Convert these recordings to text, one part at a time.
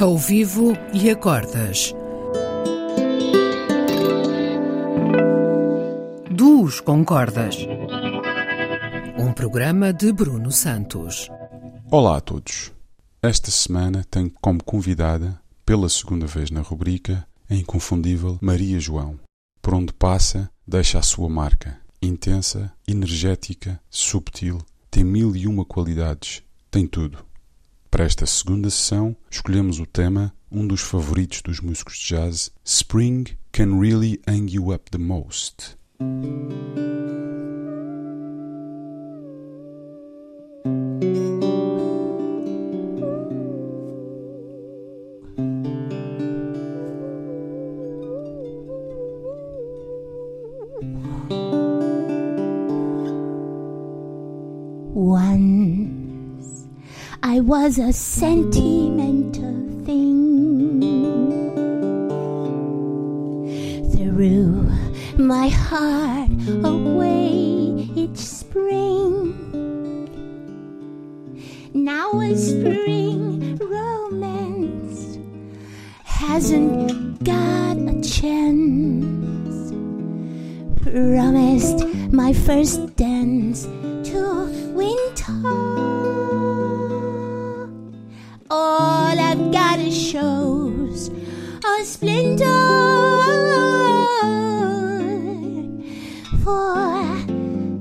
ao vivo e a cordas. Duos com cordas. Um programa de Bruno Santos. Olá a todos. Esta semana tenho como convidada, pela segunda vez na rubrica, a inconfundível Maria João. Por onde passa, deixa a sua marca. Intensa, energética, subtil, tem mil e uma qualidades, tem tudo. Para esta segunda sessão, escolhemos o tema, um dos favoritos dos músicos de jazz, Spring Can Really Hang You Up the Most. Once I was a sentimental thing. Threw my heart away each spring. Now a spring romance hasn't got a chance. Promised my first dance to winter. All I've got is shows a splendor for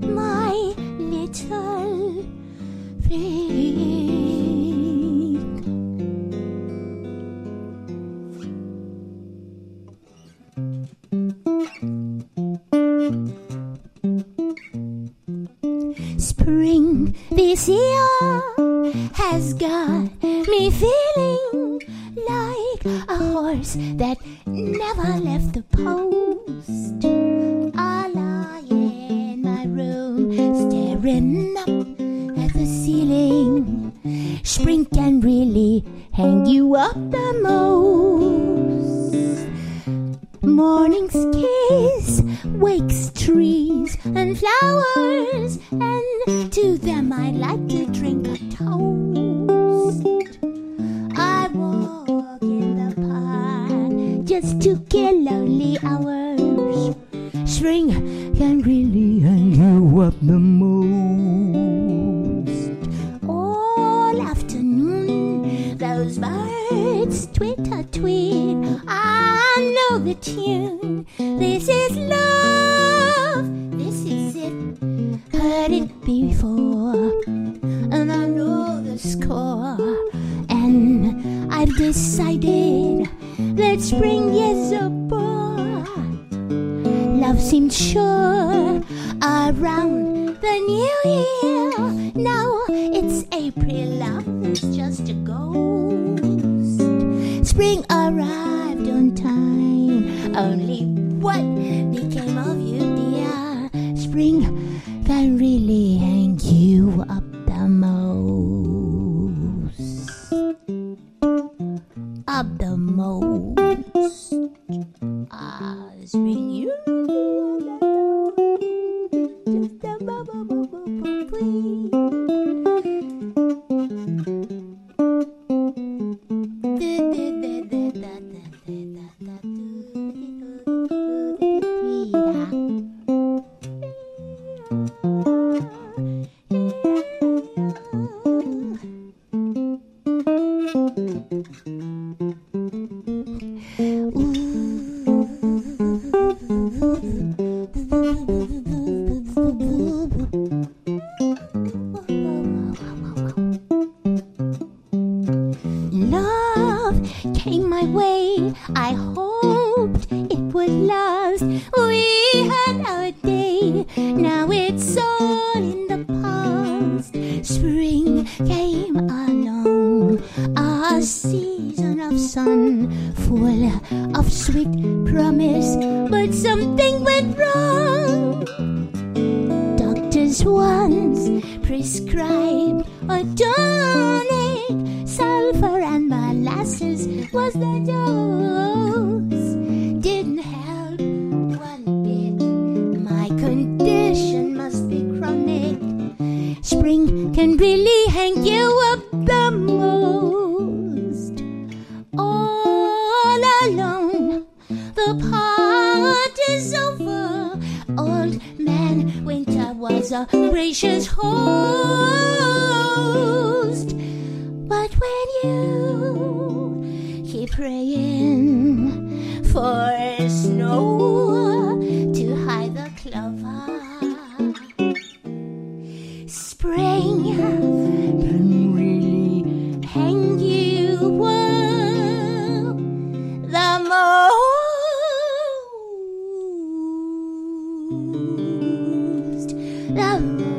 my little freak. Spring this year has got me feeling like a horse that never left the post. I lie in my room, staring up at the ceiling. Spring can really hang you up the most. Morning's kiss wakes trees and flowers, and walk in the park just to kill lonely hours. Spring can really hang you up the most. All afternoon, those birds twitter tweet. I know the tune. This is love. This is it. Heard it before, spring is a bore. Love seemed sure around the new year. Now it's April, love is just a ghost. Spring arrived on time. Only what bu- Love came my way. I hoped it would last. We had our day. Now it's all in the past. Spring came along. A season of sun full of sweet promise. But something went wrong. Doctors once prescribed a tonic, sulfur and was the dose. Didn't help one bit. My condition must be chronic. Spring can really hang you up the most. All alone, the part is over. Old man Winter was a gracious host. But when you praying for snow to hide the clover, spring can really hang you up the most, the most,